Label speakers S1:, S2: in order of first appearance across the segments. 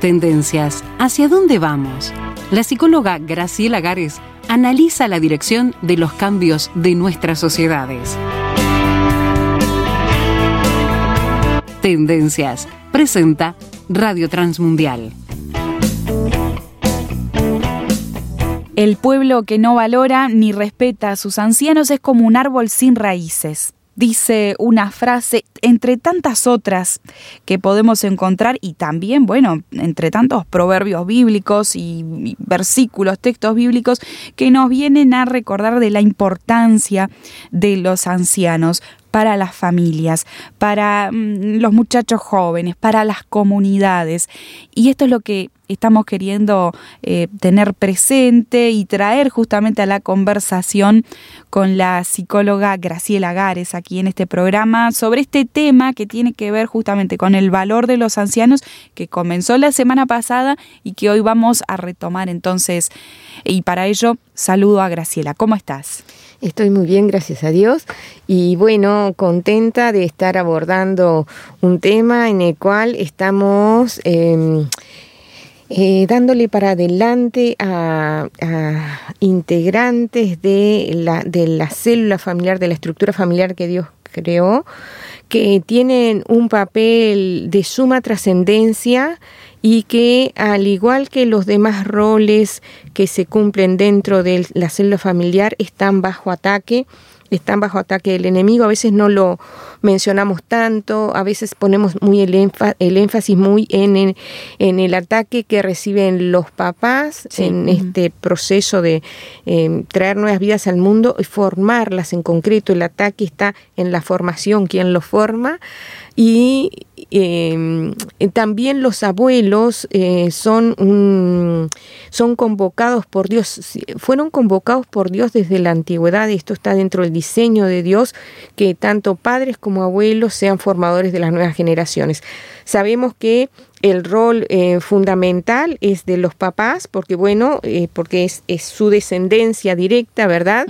S1: Tendencias. ¿Hacia dónde vamos? La psicóloga Graciela Gares analiza la dirección de los cambios de nuestras sociedades. Tendencias. Presenta Radio Transmundial.
S2: El pueblo que no valora ni respeta a sus ancianos es como un árbol sin raíces dice una frase entre tantas otras que podemos encontrar y también, bueno, entre tantos proverbios bíblicos y versículos, textos bíblicos que nos vienen a recordar de la importancia de los ancianos para las familias, para mm, los muchachos jóvenes, para las comunidades. Y esto es lo que estamos queriendo eh, tener presente y traer justamente a la conversación con la psicóloga Graciela Gares aquí en este programa sobre este tema que tiene que ver justamente con el valor de los ancianos que comenzó la semana pasada y que hoy vamos a retomar entonces. Y para ello saludo a Graciela. ¿Cómo estás?
S3: Estoy muy bien, gracias a Dios. Y bueno, contenta de estar abordando un tema en el cual estamos em, eh, dándole para adelante a, integrantes de la, de la célula familiar, de la estructura familiar que Dios creó, que tienen un papel de suma trascendencia y que al igual que los demás roles que se cumplen dentro de la célula familiar están bajo ataque, están bajo ataque del enemigo, a veces no lo mencionamos tanto, a veces ponemos muy el, énfasis muy en el, en el ataque que reciben los papás en este proceso de em, traer nuevas vidas al mundo y formarlas en concreto, el ataque está en la formación, quien lo forma, y em, también los abuelos eh, son, son convocados por Dios, fueron convocados por Dios desde la antigüedad, y esto está dentro del diseño de Dios, que tanto padres como abuelos sean formadores de las nuevas generaciones. Sabemos que el rol eh, fundamental es de los papás, porque bueno, eh, porque es, es, su descendencia directa, ¿verdad?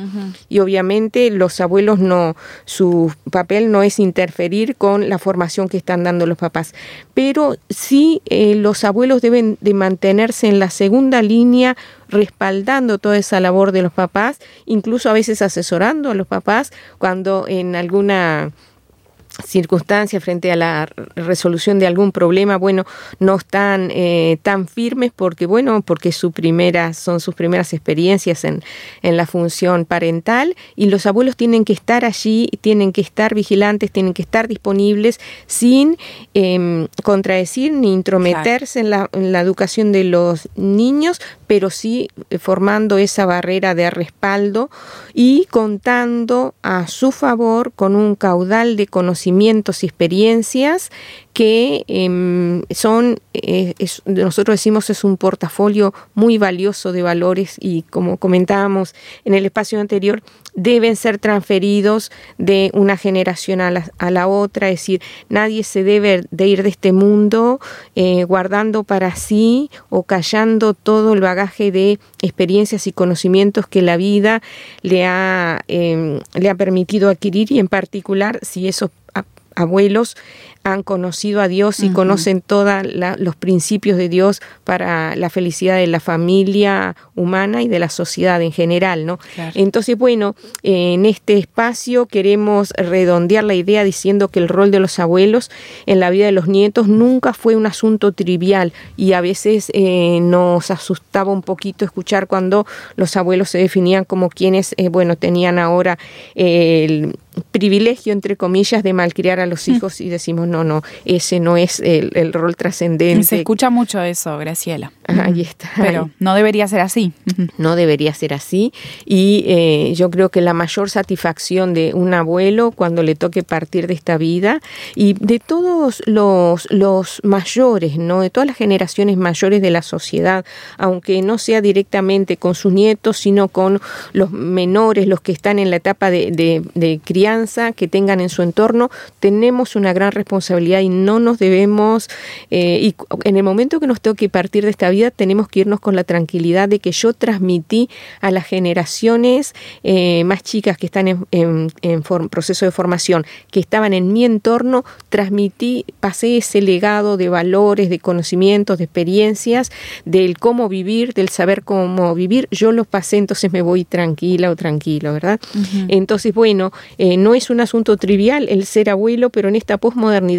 S3: Y obviamente los abuelos no, su papel no es interferir con la formación que están dando los papás. Pero sí eh, los abuelos deben de mantenerse en la segunda línea respaldando toda esa labor de los papás, incluso a veces asesorando a los papás cuando en alguna circunstancias frente a la resolución de algún problema, bueno, no están eh, tan firmes porque, bueno, porque su primera, son sus primeras experiencias en, en, la función parental y los abuelos tienen que estar allí, tienen que estar vigilantes, tienen que estar disponibles sin eh, contradecir ni intrometerse en, la, en la educación de los niños, pero sí eh, formando esa barrera de respaldo y contando a su favor con un caudal de conocimientos y experiencias que em, son, eh, nosotros decimos, es un portafolio muy valioso de valores y como comentábamos en el espacio anterior, deben ser transferidos de una generación a la, a la otra, es decir, nadie se debe de ir de este mundo eh, guardando para sí o callando todo el bagaje de experiencias y conocimientos que la vida le ha, em, le ha permitido adquirir y en particular si esos abuelos han conocido a Dios y conocen todos los principios de Dios para la felicidad de la familia humana y de la sociedad en general, ¿no? Entonces, bueno, en este espacio queremos redondear la idea diciendo que el rol de los abuelos en la vida de los nietos nunca fue un asunto trivial y a veces eh, nos asustaba un poquito escuchar cuando los abuelos se definían como quienes, eh, bueno, tenían ahora el privilegio, entre comillas, de malcriar a los mm. hijos y decimos, no, no, ese no es el, rol trascendente.
S2: Se escucha mucho eso, Graciela.
S3: Ahí está.
S2: Pero no debería ser así.
S3: No debería ser así. Y eh, yo creo que la mayor satisfacción de un abuelo cuando le toque partir de esta vida y de todos los, los mayores, ¿no? De todas las generaciones mayores de la sociedad, aunque no sea directamente con sus nietos, sino con los menores, los que están en la etapa de, de, de crianza, que tengan en su entorno, tenemos una gran responsabilidad responsabilidad y no nos debemos, eh, y en el momento que nos toque partir de esta vida, tenemos que irnos con la tranquilidad de que yo transmití a las generaciones eh, más chicas que están en, proceso de formación, que estaban en mi entorno, transmití, pasé ese legado de valores, de conocimientos, de experiencias, del cómo vivir, del saber cómo vivir, yo los pasé, entonces me voy tranquila o tranquilo, ¿verdad? Entonces, bueno, eh, no es un asunto trivial el ser abuelo, pero en esta posmodernidad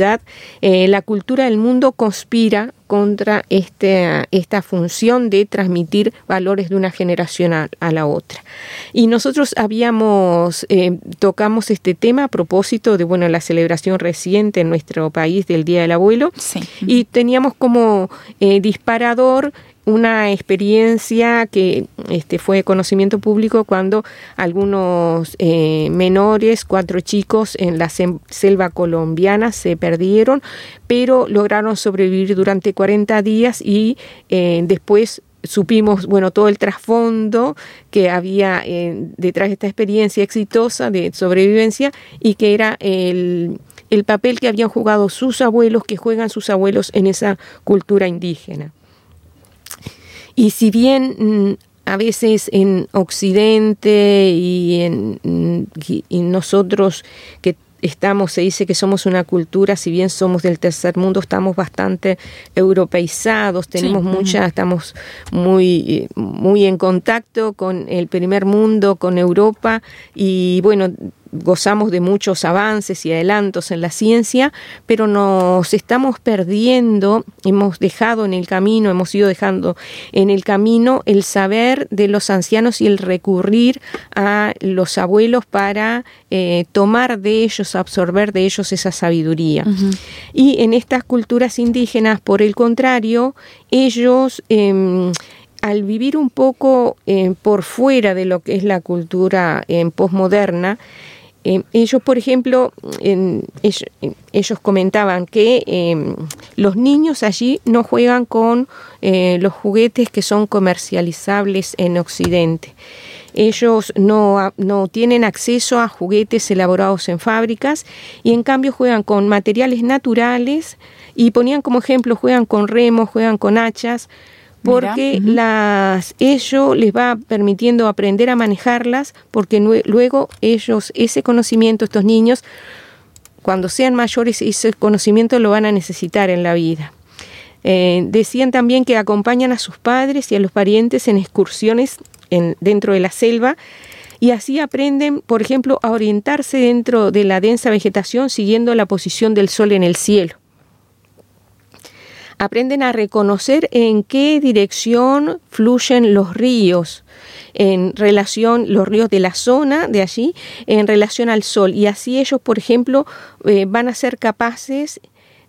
S3: eh, la cultura del mundo conspira contra este, esta función de transmitir valores de una generación a, la otra. Y nosotros habíamos, eh, tocamos este tema a propósito de, bueno, la celebración reciente en nuestro país del Día del Abuelo, y teníamos como disparador una experiencia que este, fue conocimiento público cuando algunos eh, menores, cuatro chicos en la selva colombiana se perdieron, pero lograron sobrevivir durante 40 días y eh, después supimos, bueno, todo el trasfondo que había eh, detrás de esta experiencia exitosa de sobrevivencia y que era el, el papel que habían jugado sus abuelos, que juegan sus abuelos en esa cultura indígena. Y si bien mm, a veces en Occidente y en mm, y nosotros que estamos, se dice que somos una cultura, si bien somos del tercer mundo, estamos bastante europeizados, tenemos mucha, estamos muy, muy en contacto con el primer mundo, con Europa, y bueno, gozamos de muchos avances y adelantos en la ciencia, pero nos estamos perdiendo, hemos dejado en el camino, hemos ido dejando en el camino el saber de los ancianos y el recurrir a los abuelos para eh, tomar de ellos, absorber de ellos esa sabiduría. Y en estas culturas indígenas, por el contrario, ellos... Em, al vivir un poco eh, por fuera de lo que es la cultura eh, posmoderna, eh, ellos, por ejemplo, ellos, comentaban que em, los niños allí no juegan con eh, los juguetes que son comercializables en Occidente. Ellos no, no tienen acceso a juguetes elaborados en fábricas y en cambio juegan con materiales naturales y ponían como ejemplo, juegan con remos, juegan con hachas, porque las ello les va permitiendo aprender a manejarlas porque luego ellos ese conocimiento estos niños cuando sean mayores ese conocimiento lo van a necesitar en la vida. Eh, decían también que acompañan a sus padres y a los parientes en excursiones en, dentro de la selva y así aprenden, por ejemplo, a orientarse dentro de la densa vegetación siguiendo la posición del sol en el cielo aprenden a reconocer en qué dirección fluyen los ríos en relación los ríos de la zona de allí en relación al sol. Y así ellos por ejemplo eh, van a ser capaces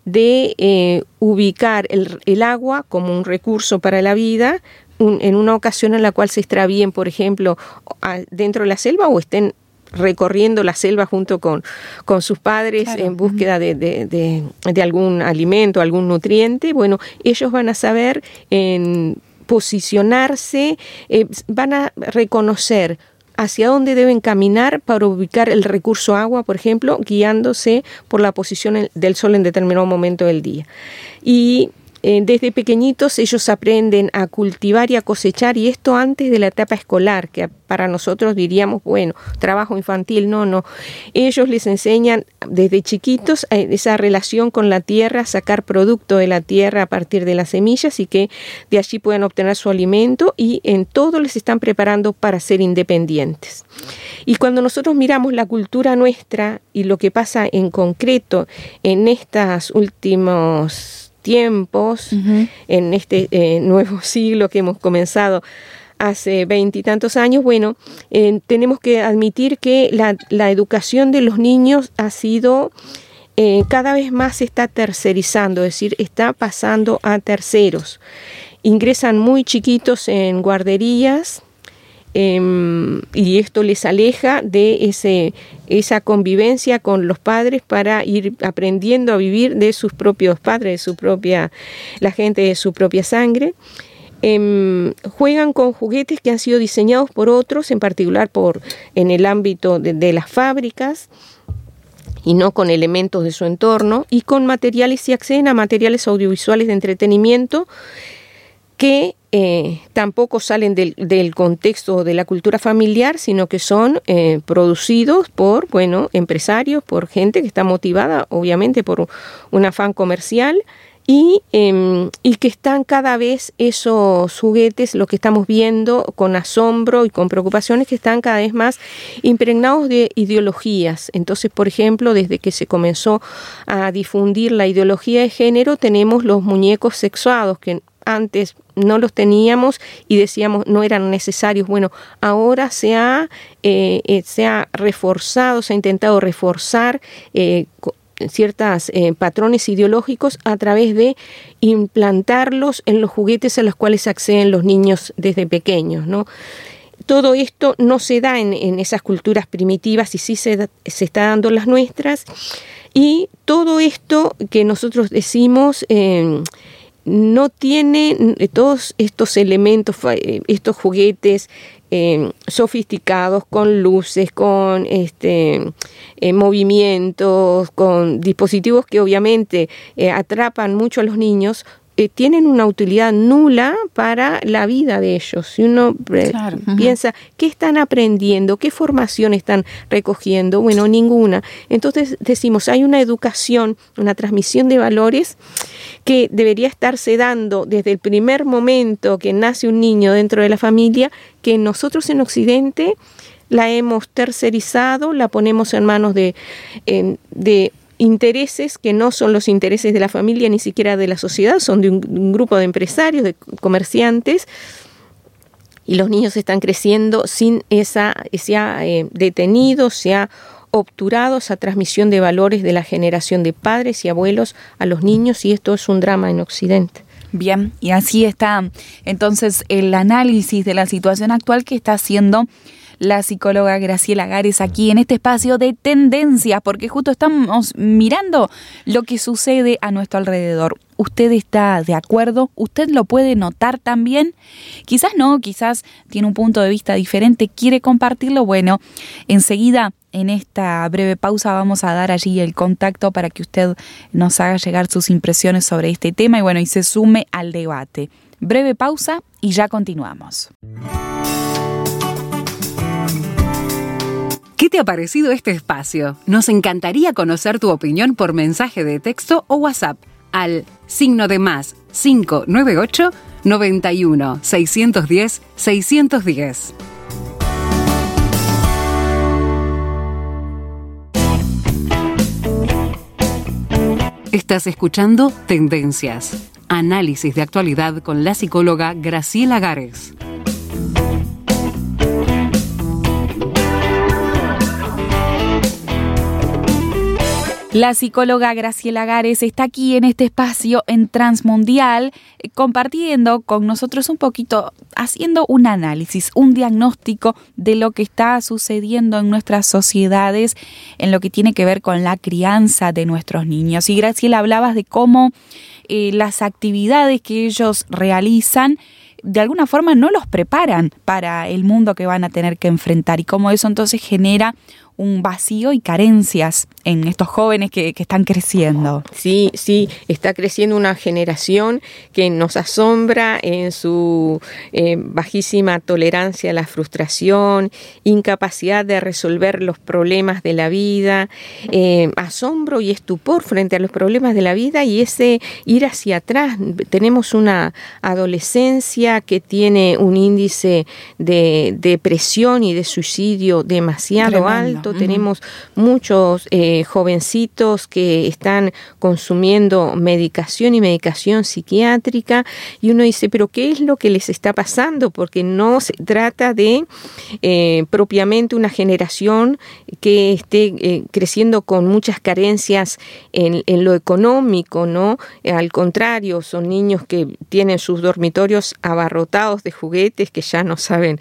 S3: de eh, ubicar el, agua como un recurso para la vida en una ocasión en la cual se extravíen por ejemplo dentro de la selva o estén recorriendo la selva junto con, con sus padres en búsqueda de, de, algún alimento, algún nutriente, bueno, ellos van a saber en posicionarse, eh, van a reconocer hacia dónde deben caminar para ubicar el recurso agua, por ejemplo, guiándose por la posición del sol en determinado momento del día. Y eh, desde pequeñitos ellos aprenden a cultivar y a cosechar y esto antes de la etapa escolar, que para nosotros diríamos, bueno, trabajo infantil, no, no. Ellos les enseñan desde chiquitos eh, esa relación con la tierra, sacar producto de la tierra a partir de las semillas y que de allí puedan obtener su alimento y en todo les están preparando para ser independientes. Y cuando nosotros miramos la cultura nuestra y lo que pasa en concreto en estos últimos tiempos, en este eh, nuevo siglo que hemos comenzado hace veintitantos años, bueno, eh, tenemos que admitir que la, educación de los niños ha sido eh, cada vez más se está tercerizando, es decir, está pasando a terceros. Ingresan muy chiquitos en guarderías, Em, y esto les aleja de ese, esa convivencia con los padres para ir aprendiendo a vivir de sus propios padres, de su propia, la gente de su propia sangre. Em, juegan con juguetes que han sido diseñados por otros, en particular por en el ámbito de, las fábricas. y no con elementos de su entorno, y con materiales y acceden a materiales audiovisuales de entretenimiento que eh, tampoco salen del, contexto de la cultura familiar, sino que son eh, producidos por, bueno, empresarios, por gente que está motivada, obviamente, por un afán comercial y, em, y, que están cada vez esos juguetes, lo que estamos viendo con asombro y con preocupaciones, que están cada vez más impregnados de ideologías. Entonces, por ejemplo, desde que se comenzó a difundir la ideología de género, tenemos los muñecos sexuados, que antes no los teníamos y decíamos no eran necesarios. Bueno, ahora se ha, eh, eh, se ha reforzado, se ha intentado reforzar eh, ciertos patrones ideológicos a través de implantarlos en los juguetes a los cuales acceden los niños desde pequeños, ¿no? Todo esto no se da en, esas culturas primitivas y sí se, se, está dando en las nuestras. Y todo esto que nosotros decimos no tiene eh, todos estos elementos, eh, estos juguetes eh, sofisticados con luces, con este, movimientos, con dispositivos que obviamente atrapan mucho a los niños, eh, tienen una utilidad nula para la vida de ellos. Si uno eh, piensa, ¿qué están aprendiendo? ¿Qué formación están recogiendo? Bueno, ninguna. Entonces decimos, hay una educación, una transmisión de valores que debería estarse dando desde el primer momento que nace un niño dentro de la familia, que nosotros en Occidente la hemos tercerizado, la ponemos en manos de, de intereses que no son los intereses de la familia ni siquiera de la sociedad, son de un, grupo de empresarios, de comerciantes, y los niños están creciendo sin esa, se ha eh, detenido, se ha obturado esa transmisión de valores de la generación de padres y abuelos a los niños y esto es un drama en Occidente.
S2: Bien, y así está entonces el análisis de la situación actual que está haciendo la psicóloga Graciela Gares aquí en este espacio de tendencias, porque justo estamos mirando lo que sucede a nuestro alrededor. ¿Usted está de acuerdo? ¿Usted lo puede notar también? Quizás no, quizás tiene un punto de vista diferente, quiere compartirlo. Bueno, enseguida en esta breve pausa vamos a dar allí el contacto para que usted nos haga llegar sus impresiones sobre este tema y bueno, y se sume al debate. Breve pausa y ya continuamos.
S1: ¿Qué te ha parecido este espacio? Nos encantaría conocer tu opinión por mensaje de texto o WhatsApp al signo de más 598 91 610 610. Estás escuchando Tendencias, análisis de actualidad con la psicóloga Graciela Gares.
S2: La psicóloga Graciela Gares está aquí en este espacio en Transmundial eh, compartiendo con nosotros un poquito, haciendo un análisis, un diagnóstico de lo que está sucediendo en nuestras sociedades en lo que tiene que ver con la crianza de nuestros niños. Y Graciela hablabas de cómo eh, las actividades que ellos realizan de alguna forma no los preparan para el mundo que van a tener que enfrentar y cómo eso entonces genera un vacío y carencias en estos jóvenes que, están creciendo.
S3: Sí, sí, está creciendo una generación que nos asombra en su eh, bajísima tolerancia a la frustración, incapacidad de resolver los problemas de la vida, eh, asombro y estupor frente a los problemas de la vida y ese ir hacia atrás. Tenemos una adolescencia que tiene un índice de depresión y de suicidio demasiado alto. Tenemos muchos eh, jovencitos que están consumiendo medicación y medicación psiquiátrica y uno dice, pero ¿qué es lo que les está pasando? Porque no se trata de eh, propiamente una generación que esté eh, creciendo con muchas carencias en, lo económico, ¿no? Al contrario, son niños que tienen sus dormitorios abarrotados de juguetes que ya no saben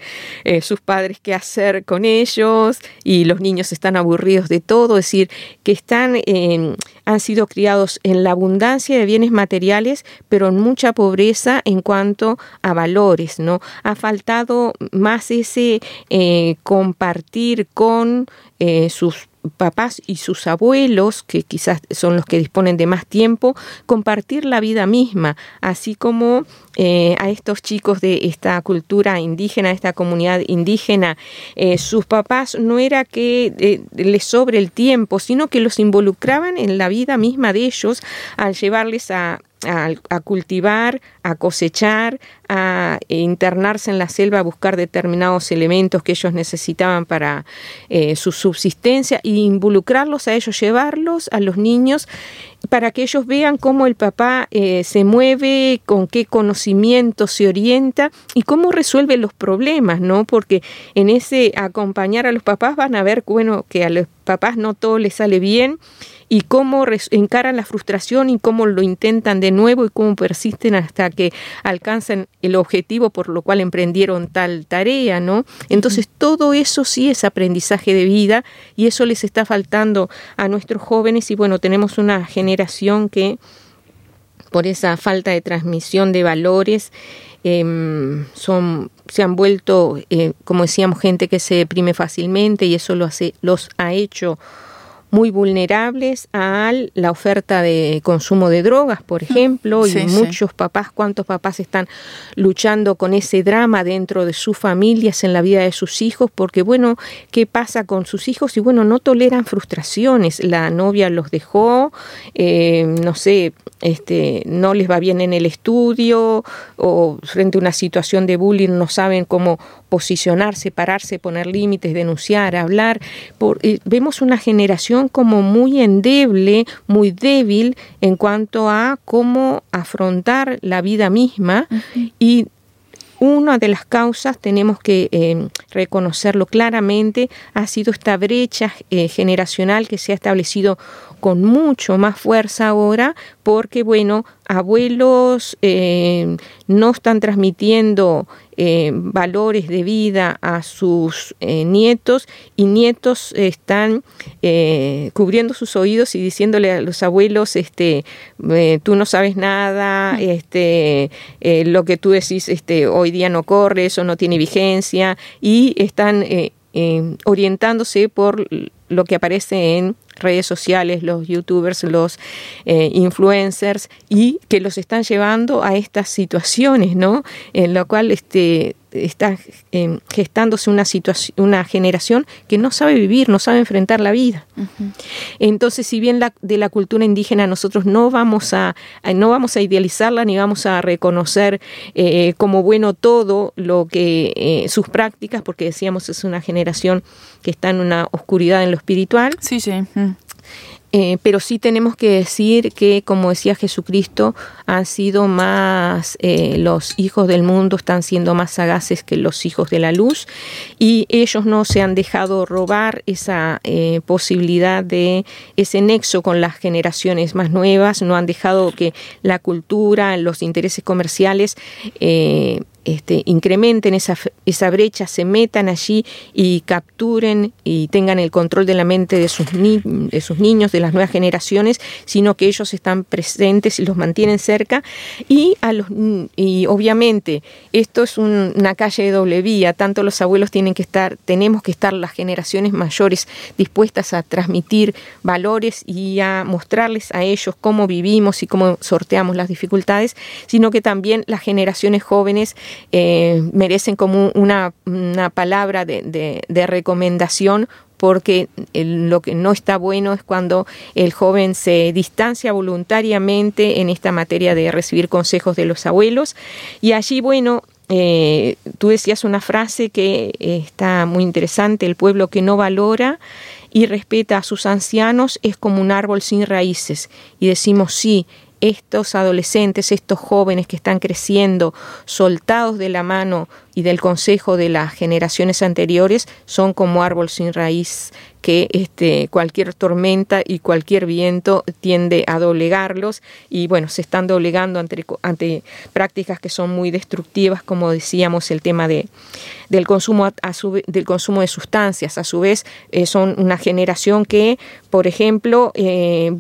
S3: sus padres qué hacer con ellos y los niños están aburridos de todo, es decir, que están, eh, han sido criados en la abundancia de bienes materiales, pero en mucha pobreza en cuanto a valores, ¿no? Ha faltado más ese eh, compartir con eh, sus papás y sus abuelos, que quizás son los que disponen de más tiempo, compartir la vida misma, así como eh, a estos chicos de esta cultura indígena, esta comunidad indígena, eh, sus papás no era que eh, les sobre el tiempo, sino que los involucraban en la vida misma de ellos al llevarles a, a, cultivar, a cosechar, a internarse en la selva a buscar determinados elementos que ellos necesitaban para eh, su subsistencia e involucrarlos a ellos, llevarlos a los niños para que ellos vean cómo el papá eh, se mueve, con qué conocimiento se orienta y cómo resuelve los problemas, ¿no? Porque en ese acompañar a los papás van a ver, bueno, que a los papás no todo les sale bien y cómo encaran la frustración y cómo lo intentan de nuevo y cómo persisten hasta que alcanzan el objetivo por lo cual emprendieron tal tarea, ¿no? Entonces todo eso sí es aprendizaje de vida y eso les está faltando a nuestros jóvenes y bueno, tenemos una generación que por esa falta de transmisión de valores em, son se han vuelto, eh, como decíamos, gente que se deprime fácilmente y eso lo hace, los ha hecho muy vulnerables a la oferta de consumo de drogas, por ejemplo, y muchos papás, cuántos papás están luchando con ese drama dentro de sus familias, en la vida de sus hijos, porque bueno, ¿qué pasa con sus hijos? Y bueno, no toleran frustraciones, la novia los dejó, eh, no sé, este, no les va bien en el estudio o frente a una situación de bullying no saben cómo posicionarse, pararse, poner límites, denunciar, hablar. Por, eh, vemos una generación como muy endeble, muy débil en cuanto a cómo afrontar la vida misma y una de las causas, tenemos que eh, reconocerlo claramente, ha sido esta brecha eh, generacional que se ha establecido con mucho más fuerza ahora, porque, bueno, abuelos eh, no están transmitiendo valores de vida a sus nietos y nietos están cubriendo sus oídos y diciéndole a los abuelos, este, tú no sabes nada, este, lo que tú decís este, hoy día no corre, eso no tiene vigencia y están eh, eh, orientándose por lo que aparece en redes sociales, los youtubers, los eh, influencers y que los están llevando a estas situaciones, ¿no? En lo cual este está eh, gestándose una situación, una generación que no sabe vivir, no sabe enfrentar la vida. Entonces, si bien la, de la cultura indígena nosotros no vamos a, no vamos a idealizarla ni vamos a reconocer eh, como bueno todo lo que eh, sus prácticas, porque decíamos es una generación que está en una oscuridad en lo espiritual.
S2: Sí, sí.
S3: Eh, pero sí tenemos que decir que, como decía Jesucristo, han sido más, eh, los hijos del mundo están siendo más sagaces que los hijos de la luz y ellos no se han dejado robar esa eh, posibilidad de ese nexo con las generaciones más nuevas, no han dejado que la cultura, los intereses comerciales este, incrementen esa, esa brecha, se metan allí y capturen y tengan el control de la mente de sus, de sus niños, las nuevas generaciones, sino que ellos están presentes y los mantienen cerca. Y, a los, y obviamente esto es una calle de doble vía, tanto los abuelos tienen que estar, tenemos que estar las generaciones mayores dispuestas a transmitir valores y a mostrarles a ellos cómo vivimos y cómo sorteamos las dificultades, sino que también las generaciones jóvenes eh, merecen como una, palabra de, recomendación porque lo que no está bueno es cuando el joven se distancia voluntariamente en esta materia de recibir consejos de los abuelos. Y allí, bueno, eh, tú decías una frase que está muy interesante, el pueblo que no valora y respeta a sus ancianos es como un árbol sin raíces. Y decimos, sí, estos adolescentes, estos jóvenes que están creciendo, soltados de la mano y del consejo de las generaciones anteriores, son como árbol sin raíz que este, cualquier tormenta y cualquier viento tiende a doblegarlos y bueno, se están doblegando ante, ante prácticas que son muy destructivas, como decíamos, el tema de, del, consumo a, del consumo de sustancias. A su vez, eh, son una generación que, por ejemplo, eh,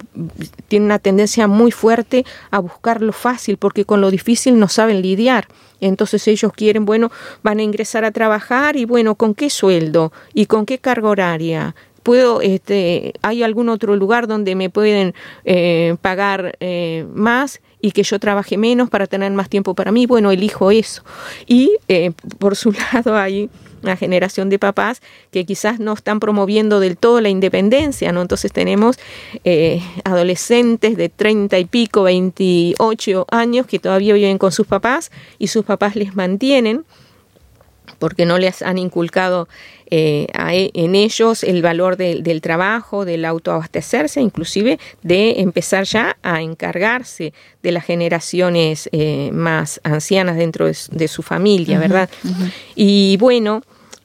S3: tiene una tendencia muy fuerte a buscar lo fácil, porque con lo difícil no saben lidiar. Entonces ellos quieren, bueno, van a ingresar a trabajar y bueno, ¿con qué sueldo? ¿Y con qué carga horaria? puedo, este, hay algún otro lugar donde me pueden eh, pagar eh, más y que yo trabaje menos para tener más tiempo para mí, bueno, elijo eso. Y eh, por su lado hay una generación de papás que quizás no están promoviendo del todo la independencia, ¿no? Entonces tenemos adolescentes de 30 y pico, 28 años que todavía viven con sus papás y sus papás les mantienen porque no les han inculcado eh, e, en ellos el valor del trabajo, del autoabastecerse, inclusive de empezar ya a encargarse de las generaciones eh, más ancianas dentro de, su familia, ¿verdad? Y bueno,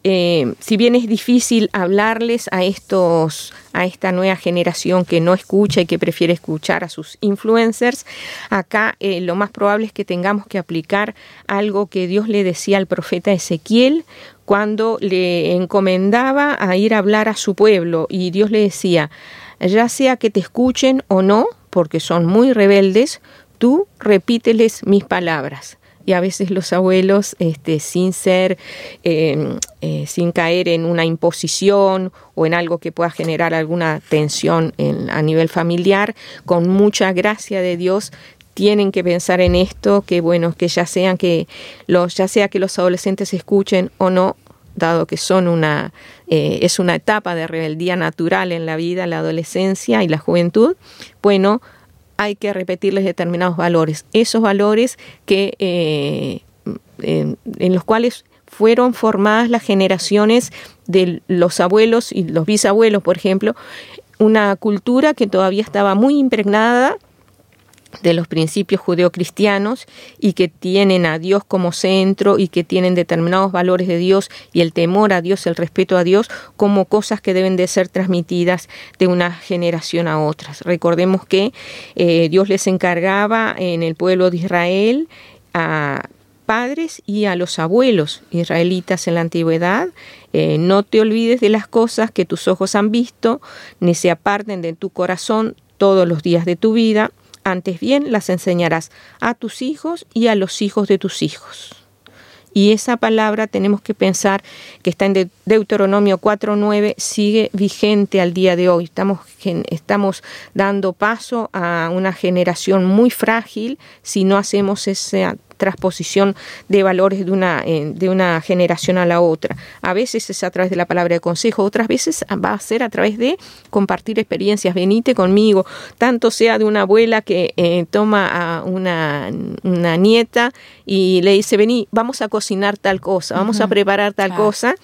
S3: eh, si bien es difícil hablarles a estos a esta nueva generación que no escucha y que prefiere escuchar a sus influencers, acá eh, lo más probable es que tengamos que aplicar algo que Dios le decía al profeta Ezequiel cuando le encomendaba a ir a hablar a su pueblo. Y Dios le decía, ya sea que te escuchen o no, porque son muy rebeldes, tú repíteles mis palabras y a veces los abuelos, este, sin ser, em, eh, sin caer en una imposición o en algo que pueda generar alguna tensión a nivel familiar, con mucha gracia de Dios, tienen que pensar en esto, que bueno, que ya sean que los, ya sea que los adolescentes escuchen o no, dado que son una, eh, es una etapa de rebeldía natural en la vida, la adolescencia y la juventud, bueno, hay que repetirles determinados valores, esos valores que eh, en, los cuales fueron formadas las generaciones de los abuelos y los bisabuelos, por ejemplo, una cultura que todavía estaba muy impregnada de los principios judeocristianos y que tienen a Dios como centro y que tienen determinados valores de Dios y el temor a Dios, el respeto a Dios como cosas que deben de ser transmitidas de una generación a otra. Recordemos que eh, Dios les encargaba en el pueblo de Israel a padres y a los abuelos israelitas en la antigüedad, eh, no te olvides de las cosas que tus ojos han visto, ni se aparten de tu corazón todos los días de tu vida, antes bien las enseñarás a tus hijos y a los hijos de tus hijos. Y esa palabra tenemos que pensar que está en Deuteronomio 4.9, sigue vigente al día de hoy. Estamos, estamos dando paso a una generación muy frágil si no hacemos esa transposición de valores de una, eh, de una generación a la otra. A veces es a través de la palabra de consejo, otras veces va a ser a través de compartir experiencias. Venite conmigo, tanto sea de una abuela que eh, toma a una, una, nieta y le dice, vení, vamos a cocinar tal cosa, vamos a preparar tal cosa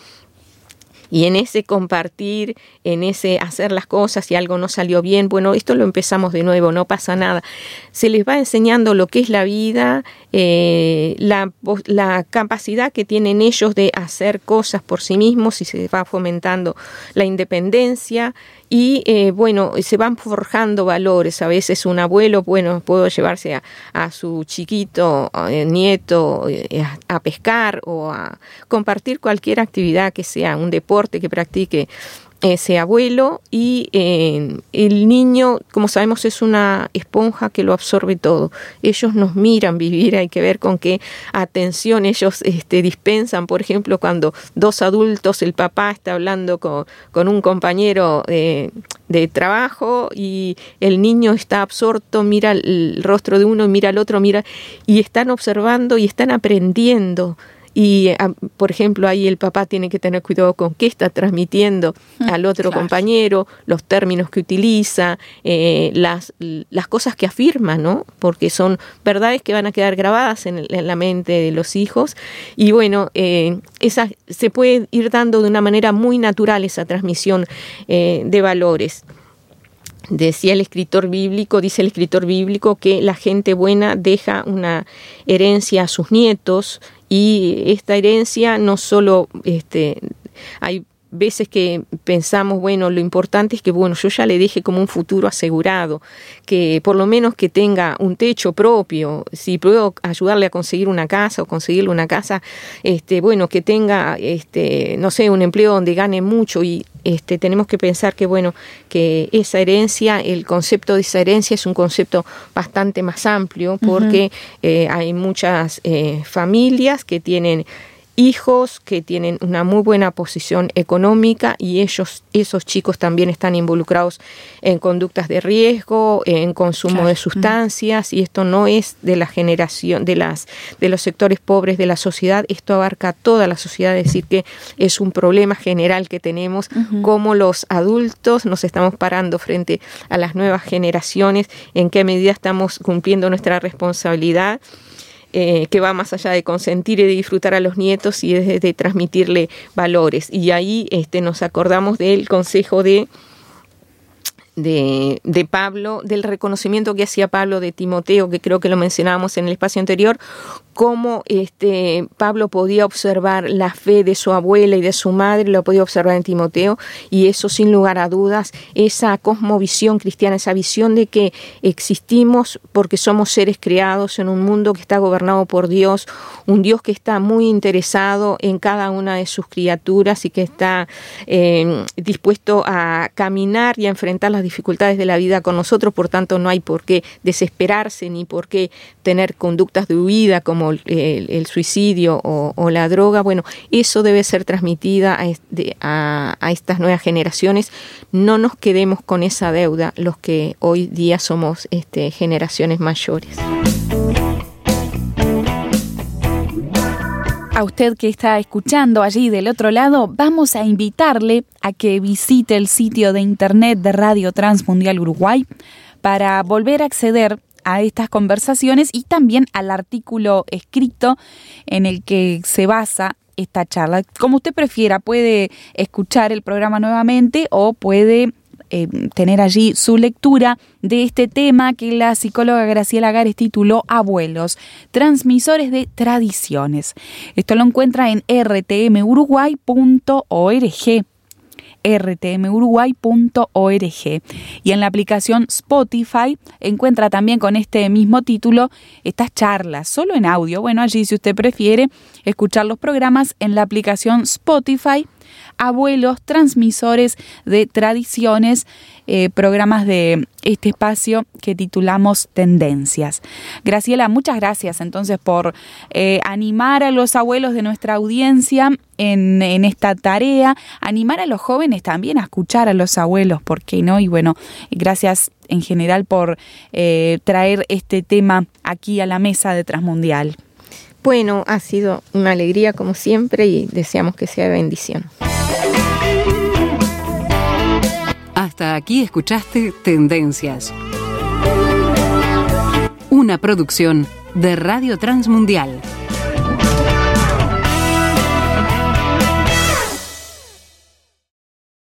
S3: y en ese compartir, en ese hacer las cosas, si algo no salió bien, bueno, esto lo empezamos de nuevo, no pasa nada. Se les va enseñando lo que es la vida, eh, la, la capacidad que tienen ellos de hacer cosas por sí mismos y se va fomentando la independencia y eh, bueno, se van forjando valores. A veces un abuelo, bueno, puede llevarse a, su chiquito, eh, nieto, eh, a, pescar o a compartir cualquier actividad que sea, un deporte que practique ese abuelo y eh, el niño, como sabemos, es una esponja que lo absorbe todo. Ellos nos miran vivir, hay que ver con qué atención ellos este, dispensan. Por ejemplo, cuando dos adultos, el papá está hablando con, un compañero eh, de trabajo y el niño está absorto, mira el rostro de uno, mira al otro, mira, y están observando y están aprendiendo y, ah, por ejemplo, ahí el papá tiene que tener cuidado con qué está transmitiendo mm, al otro compañero, los términos que utiliza, eh, las, las cosas que afirma, ¿no? Porque son verdades que van a quedar grabadas en, la mente de los hijos. Y bueno, eh, esa, se puede ir dando de una manera muy natural esa transmisión eh, de valores. Decía el escritor bíblico, dice el escritor bíblico que la gente buena deja una herencia a sus nietos y esta herencia no solo este, hay veces que pensamos, bueno, lo importante es que, bueno, yo ya le deje como un futuro asegurado, que por lo menos que tenga un techo propio, si puedo ayudarle a conseguir una casa o conseguirle una casa, este, bueno, que tenga, este, no sé, un empleo donde gane mucho. Y este, tenemos que pensar que, bueno, que esa herencia, el concepto de esa herencia es un concepto bastante más amplio porque eh, hay muchas eh, familias que tienen hijos que tienen una muy buena posición económica y ellos, esos chicos también están involucrados en conductas de riesgo, en consumo de sustancias y esto no es de la generación de las de los sectores pobres de la sociedad, esto abarca toda la sociedad, es decir que es un problema general que tenemos como los adultos nos estamos parando frente a las nuevas generaciones, en qué medida estamos cumpliendo nuestra responsabilidad eh, que va más allá de consentir y de disfrutar a los nietos y de, de transmitirle valores. Y ahí este, nos acordamos del consejo de de, de, Pablo, del reconocimiento que hacía Pablo de Timoteo, que creo que lo mencionábamos en el espacio anterior, cómo este, Pablo podía observar la fe de su abuela y de su madre, lo podía observar en Timoteo, y eso sin lugar a dudas, esa cosmovisión cristiana, esa visión de que existimos porque somos seres creados en un mundo que está gobernado por Dios, un Dios que está muy interesado en cada una de sus criaturas y que está eh, dispuesto a caminar y a enfrentar las dificultades de la vida con nosotros, por tanto no hay por qué desesperarse ni por qué tener conductas de huida como el, suicidio o, la droga, bueno, eso debe ser transmitida a, a, estas nuevas generaciones. No nos quedemos con esa deuda los que hoy día somos este, generaciones mayores.
S2: A usted que está escuchando allí del otro lado, vamos a invitarle a que visite el sitio de internet de Radio Transmundial Uruguay para volver a acceder a estas conversaciones y también al artículo escrito en el que se basa esta charla. Como usted prefiera, puede escuchar el programa nuevamente o puede eh, tener allí su lectura de este tema que la psicóloga Graciela Gares tituló Abuelos, transmisores de tradiciones. Esto lo encuentra en rtmuruguay.org rtmuruguay.org. Y en la aplicación Spotify encuentra también con este mismo título estas charlas, solo en audio. Bueno, allí si usted prefiere escuchar los programas en la aplicación Spotify abuelos, transmisores de tradiciones, eh, programas de este espacio que titulamos Tendencias. Graciela, muchas gracias entonces por eh, animar a los abuelos de nuestra audiencia en, esta tarea, animar a los jóvenes también a escuchar a los abuelos, ¿por qué no? Y bueno, gracias en general por eh, traer este tema aquí a la mesa de Transmundial.
S3: Bueno, ha sido una alegría como siempre y deseamos que sea bendición.
S1: Hasta aquí escuchaste Tendencias. Una producción de Radio Transmundial.